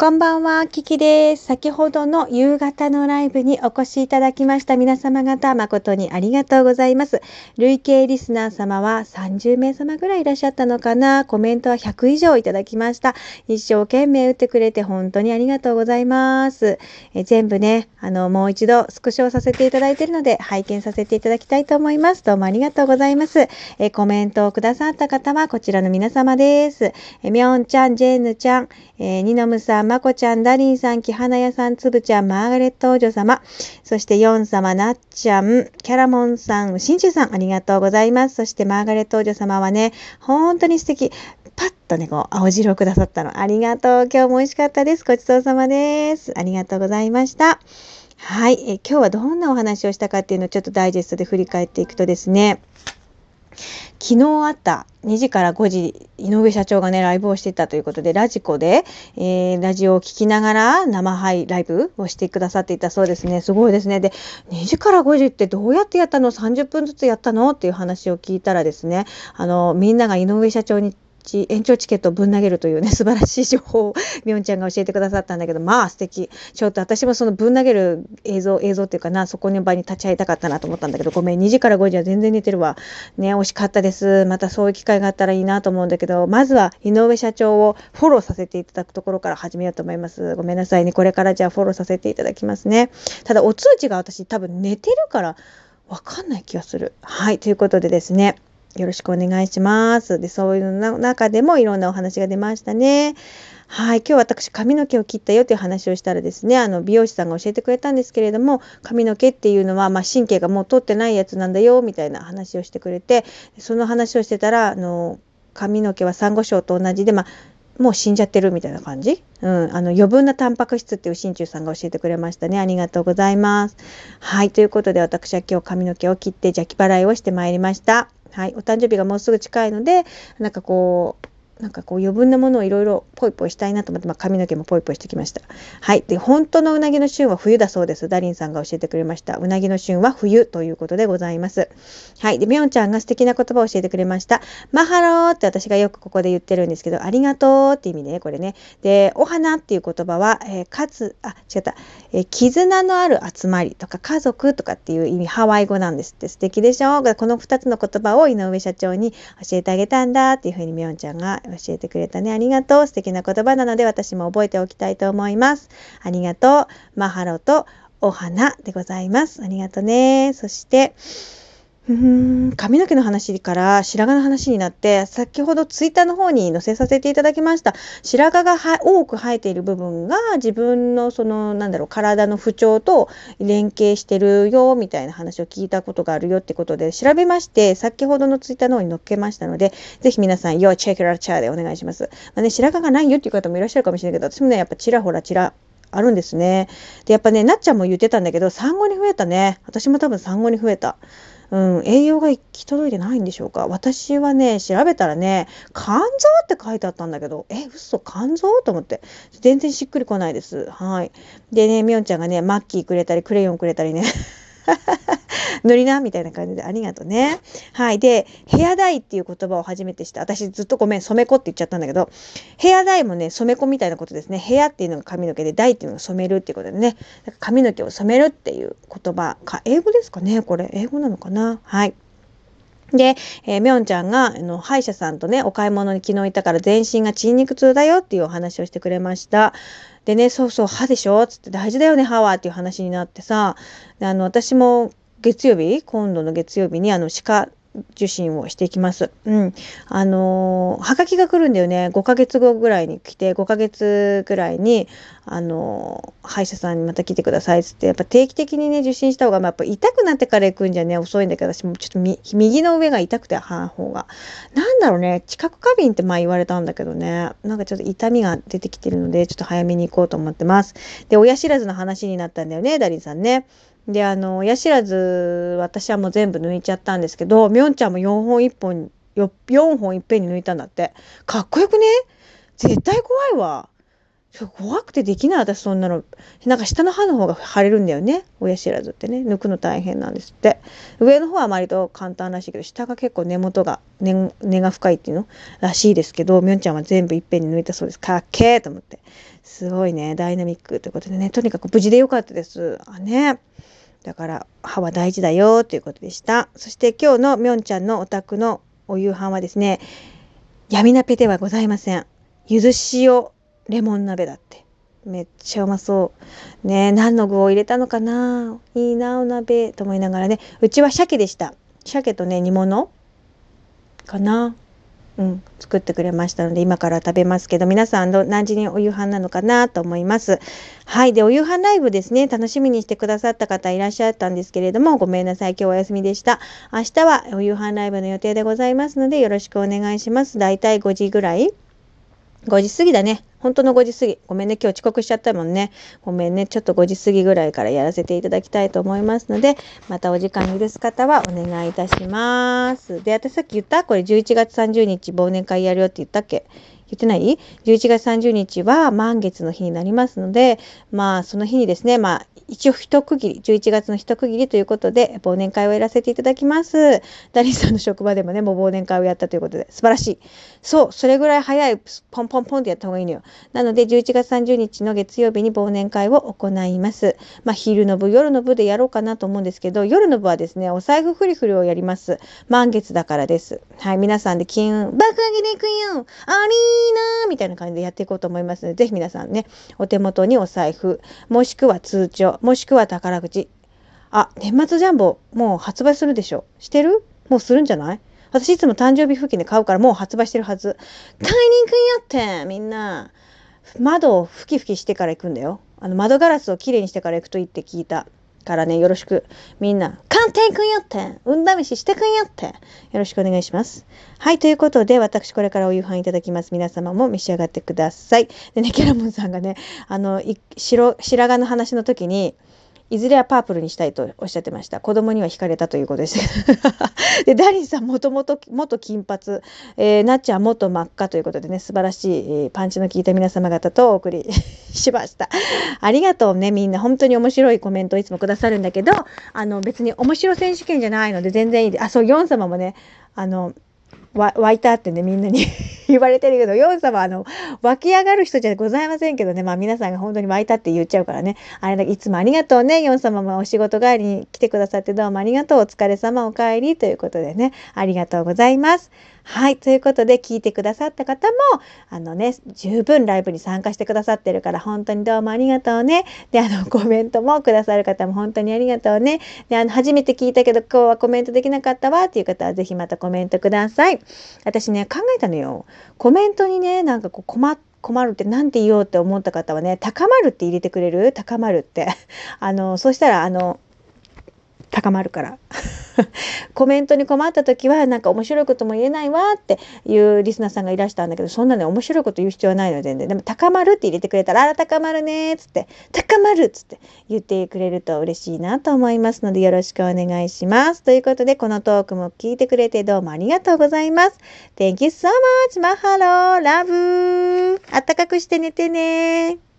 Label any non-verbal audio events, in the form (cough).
こんばんは、キキです。先ほどの夕方のライブにお越しいただきました皆様方、誠にありがとうございます。累計リスナー様は30名様ぐらいいらっしゃったのかなコメントは100以上いただきました。一生懸命打ってくれて本当にありがとうございます。え全部ね、あの、もう一度スクショさせていただいているので、拝見させていただきたいと思います。どうもありがとうございます。えコメントをくださった方はこちらの皆様です。えみょんちゃん、ジェーヌちゃん、えー、ニノムさん、まこちゃん、ダリンさん、木花屋さん、つぶちゃん、マーガレット王女様、そしてヨン様、なっちゃん、キャラモンさん、しんちゅさん、ありがとうございます。そしてマーガレット王女様はね、本当に素敵。パッとね、こう、青汁をくださったの。ありがとう。今日も美味しかったです。ごちそうさまです。ありがとうございました。はい。え今日はどんなお話をしたかっていうのをちょっとダイジェストで振り返っていくとですね、昨日あった2時から5時、井上社長がね、ライブをしていたということで、ラジコで、えー、ラジオを聴きながら生配ライブをしてくださっていたそうですね。すごいですね。で、2時から5時ってどうやってやったの ?30 分ずつやったの？っていう話を聞いたらですね、あの、みんなが井上社長に延長チケットをぶん投げるというね (laughs) 素晴らしい情報をみょんちゃんが教えてくださったんだけどまあ素敵。ちょっと私もそのぶん投げる映像映像っていうかなそこの場に立ち会いたかったなと思ったんだけどごめん2時から5時は全然寝てるわ。ね惜しかったです。またそういう機会があったらいいなと思うんだけどまずは井上社長をフォローさせていただくところから始めようと思います。ごめんなさいね。これからじゃあフォローさせていただきますね。ただお通知が私多分寝てるからわかんない気がする。はいということでですね。よろしくお願いします。で、そういうの中でもいろんなお話が出ましたね。はい、今日私髪の毛を切ったよという話をしたらですね、あの美容師さんが教えてくれたんですけれども、髪の毛っていうのは、まあ、神経がもう通ってないやつなんだよみたいな話をしてくれて、その話をしてたら、あの髪の毛はサンゴ礁と同じで、まあ、もう死んじゃってるみたいな感じ、うん、あの余分なタンパク質っていう真鍮さんが教えてくれましたねありがとうございますはいということで私は今日髪の毛を切って邪気払いをしてまいりましたはい、お誕生日がもうすぐ近いのでなんかこうなんかこう余分なものをいろいろポイポイしたいなと思って、まあ、髪の毛もポイポイしてきました。はい。で、本当のうなぎの旬は冬だそうです。ダリンさんが教えてくれました。うなぎの旬は冬ということでございます。はい。で、みょんちゃんが素敵な言葉を教えてくれました。マハローって私がよくここで言ってるんですけど、ありがとうって意味ね、これね。で、お花っていう言葉は、えー、かつ、あ、違った、えー、絆のある集まりとか家族とかっていう意味、ハワイ語なんですって。素敵でしょ？この2つの言葉を井上社長に教えてあげたんだっていうふうにみょんちゃんが教えてくれたね。ありがとう。素敵な言葉なので私も覚えておきたいと思います。ありがとう。マハロとお花でございます。ありがとうね。そして、うーん髪の毛の話から白髪の話になって先ほどツイッターの方に載せさせていただきました白髪が多く生えている部分が自分のそのなんだろう体の不調と連携してるよみたいな話を聞いたことがあるよってことで調べまして先ほどのツイッターの方に載っけましたのでぜひ皆さん Yo check it out チャーでお願いします、まあね、白髪がないよっていう方もいらっしゃるかもしれないけど私もねやっぱちらほらちらあるんですね。で、やっぱね、なっちゃんも言ってたんだけど、産後に増えたね。私も多分産後に増えた。うん、栄養が行き届いてないんでしょうか？私はね調べたらね肝臓って書いてあったんだけどえ嘘？肝臓？と思って。全然しっくりこないです。はい。でねみおんちゃんがねマッキーくれたりクレヨンくれたりね。塗りなみたいな感じでありがとうね。はい。で、ヘアダイっていう言葉を初めて知った、私ずっとごめん、染め子って言っちゃったんだけど、ヘアダイもね、染め子みたいなことですね。ヘアっていうのが髪の毛で、ダイっていうのが染めるっていうことでね、髪の毛を染めるっていう言葉か、英語ですかねこれ、英語なのかな？はい。で、えー、みょんちゃんが、あの、歯医者さんとね、お買い物に昨日行ったから全身が筋肉痛だよっていうお話をしてくれました。でね、そうそう、歯でしょ？つって大事だよね、歯はっていう話になってさ、あの、私も月曜日今度の月曜日にあの歯科受診をしていきます。うん。あのー、はがきが来るんだよね。5ヶ月後ぐらいに来て、5ヶ月ぐらいに、あのー、歯医者さんにまた来てくださいっつって、やっぱ定期的にね、受診した方が、まあ、やっぱ痛くなってから行くんじゃね、遅いんだけど、私もちょっと右の上が痛くて、歯の方が。なんだろうね、知覚過敏ってまあ言われたんだけどね、なんかちょっと痛みが出てきてるので、ちょっと早めに行こうと思ってます。で、親知らずの話になったんだよね、ダリンさんね。であの親知らず私はもう全部抜いちゃったんですけどみょんちゃんも4本1本よ4本いっぺんに抜いたんだって。かっこよくね？絶対怖いわ。怖くてできない私そんなの。なんか下の歯の方が腫れるんだよね。親知らずってね。抜くの大変なんですって。上の方は割と簡単らしいけど下が結構根元が根根が深いっていうの？らしいですけどみょんちゃんは全部いっぺんに抜いたそうです。かっけーと思って。すごいね。ダイナミックということでね。とにかく無事でよかったです。あね。だから歯は大事だよということでしたそして今日のみょんちゃんのお宅のお夕飯はですね闇鍋ではございませんゆず塩レモン鍋だって。めっちゃうまそう。ね何の具を入れたのかないいな、お鍋と思いながらね。うちは鮭でした。鮭とね、煮物かな。うん、作ってくれましたので今から食べますけど皆さん何時にお夕飯なのかなと思います。はいでお夕飯ライブですね。楽しみにしてくださった方いらっしゃったんですけれどもごめんなさい今日お休みでした。明日はお夕飯ライブの予定でございますのでよろしくお願いします。だいたい5時ぐらい。5時過ぎだね。本当の5時過ぎ。ごめんね。今日遅刻しちゃったもんね。ごめんね。ちょっと5時過ぎぐらいからやらせていただきたいと思いますので、またお時間許す方はお願いいたします。で、私さっき言った？これ11月30日忘年会やるよって言ったっけ？言ってない ?11 月30日は満月の日になりますので、まあその日にですね、まあ一応一区切り、11月の一区切りということで、忘年会をやらせていただきます。ダリさんの職場でもね、もう忘年会をやったということで、素晴らしい。そう、それぐらい早い、ポンポンポンってやった方がいいのよ。なので、11月30日の月曜日に忘年会を行います。まあ、昼の部、夜の部でやろうかなと思うんですけど、夜の部はですね、お財布フリフリをやります。満月だからです。はい、皆さんで金運、爆上げでいくよアリーナみたいな感じでやっていこうと思いますので、ぜひ皆さんね、お手元にお財布、もしくは通帳、もしくは宝くじ。あ、年末ジャンボ、もう発売するでしょ。してる？もうするんじゃない？私いつも誕生日付近で買うからもう発売してるはず。買いに行くんやってみんな。窓をふきふきしてから行くんだよ。あの窓ガラスをきれいにしてから行くといいって聞いたからね、よろしく。みんな、鑑定くんやって。運試ししてくんやって。よろしくお願いします。はい、ということで、私これからお夕飯いただきます。皆様も召し上がってください。でね、キャラモンさんがね、あの、白、白髪の話の時に、いずれはパープルにしたいとおっしゃってました。子供には惹かれたということです。(laughs) で、ダリンさん、もともと元金髪、えー、なっちゃん元真っ赤ということでね、素晴らしい、えー、パンチの効いた皆様方とお送り (laughs) しました。ありがとうね、みんな。本当に面白いコメントをいつもくださるんだけど、あの、別に面白選手権じゃないので全然いいで。あ、そう、ヨン様もね、あの、湧いたってね、みんなに (laughs) 言われてるけど、ヨン様、あの、湧き上がる人じゃございませんけどね、まあ皆さんが本当に湧いたって言っちゃうからね、あれだけいつもありがとうね、ヨン様もお仕事帰りに来てくださってどうもありがとう、お疲れ様お帰りということでね、ありがとうございます。はい。ということで、聞いてくださった方も、あのね、十分ライブに参加してくださってるから、本当にどうもありがとうね。で、あの、(laughs) コメントもくださる方も本当にありがとうね。で、あの、初めて聞いたけど、今日はコメントできなかったわっていう方は、ぜひまたコメントください。私ね、考えたのよ。コメントにね、なんかこう困っ、困るって何て言おうって思った方はね、高まるって入れてくれる？高まるって。(laughs) あの、そしたら、あの、高まるから。(laughs) コメントに困った時はなんか面白いことも言えないわっていうリスナーさんがいらしたんだけどそんなね面白いこと言う必要はないので全然でも高まるって入れてくれたらあら高まるねっつって。高まるっつって言ってくれると嬉しいなと思いますのでよろしくお願いします。ということでこのトークも聞いてくれてどうもありがとうございます。Thank you so much マハロー。ラブあったかくして寝てね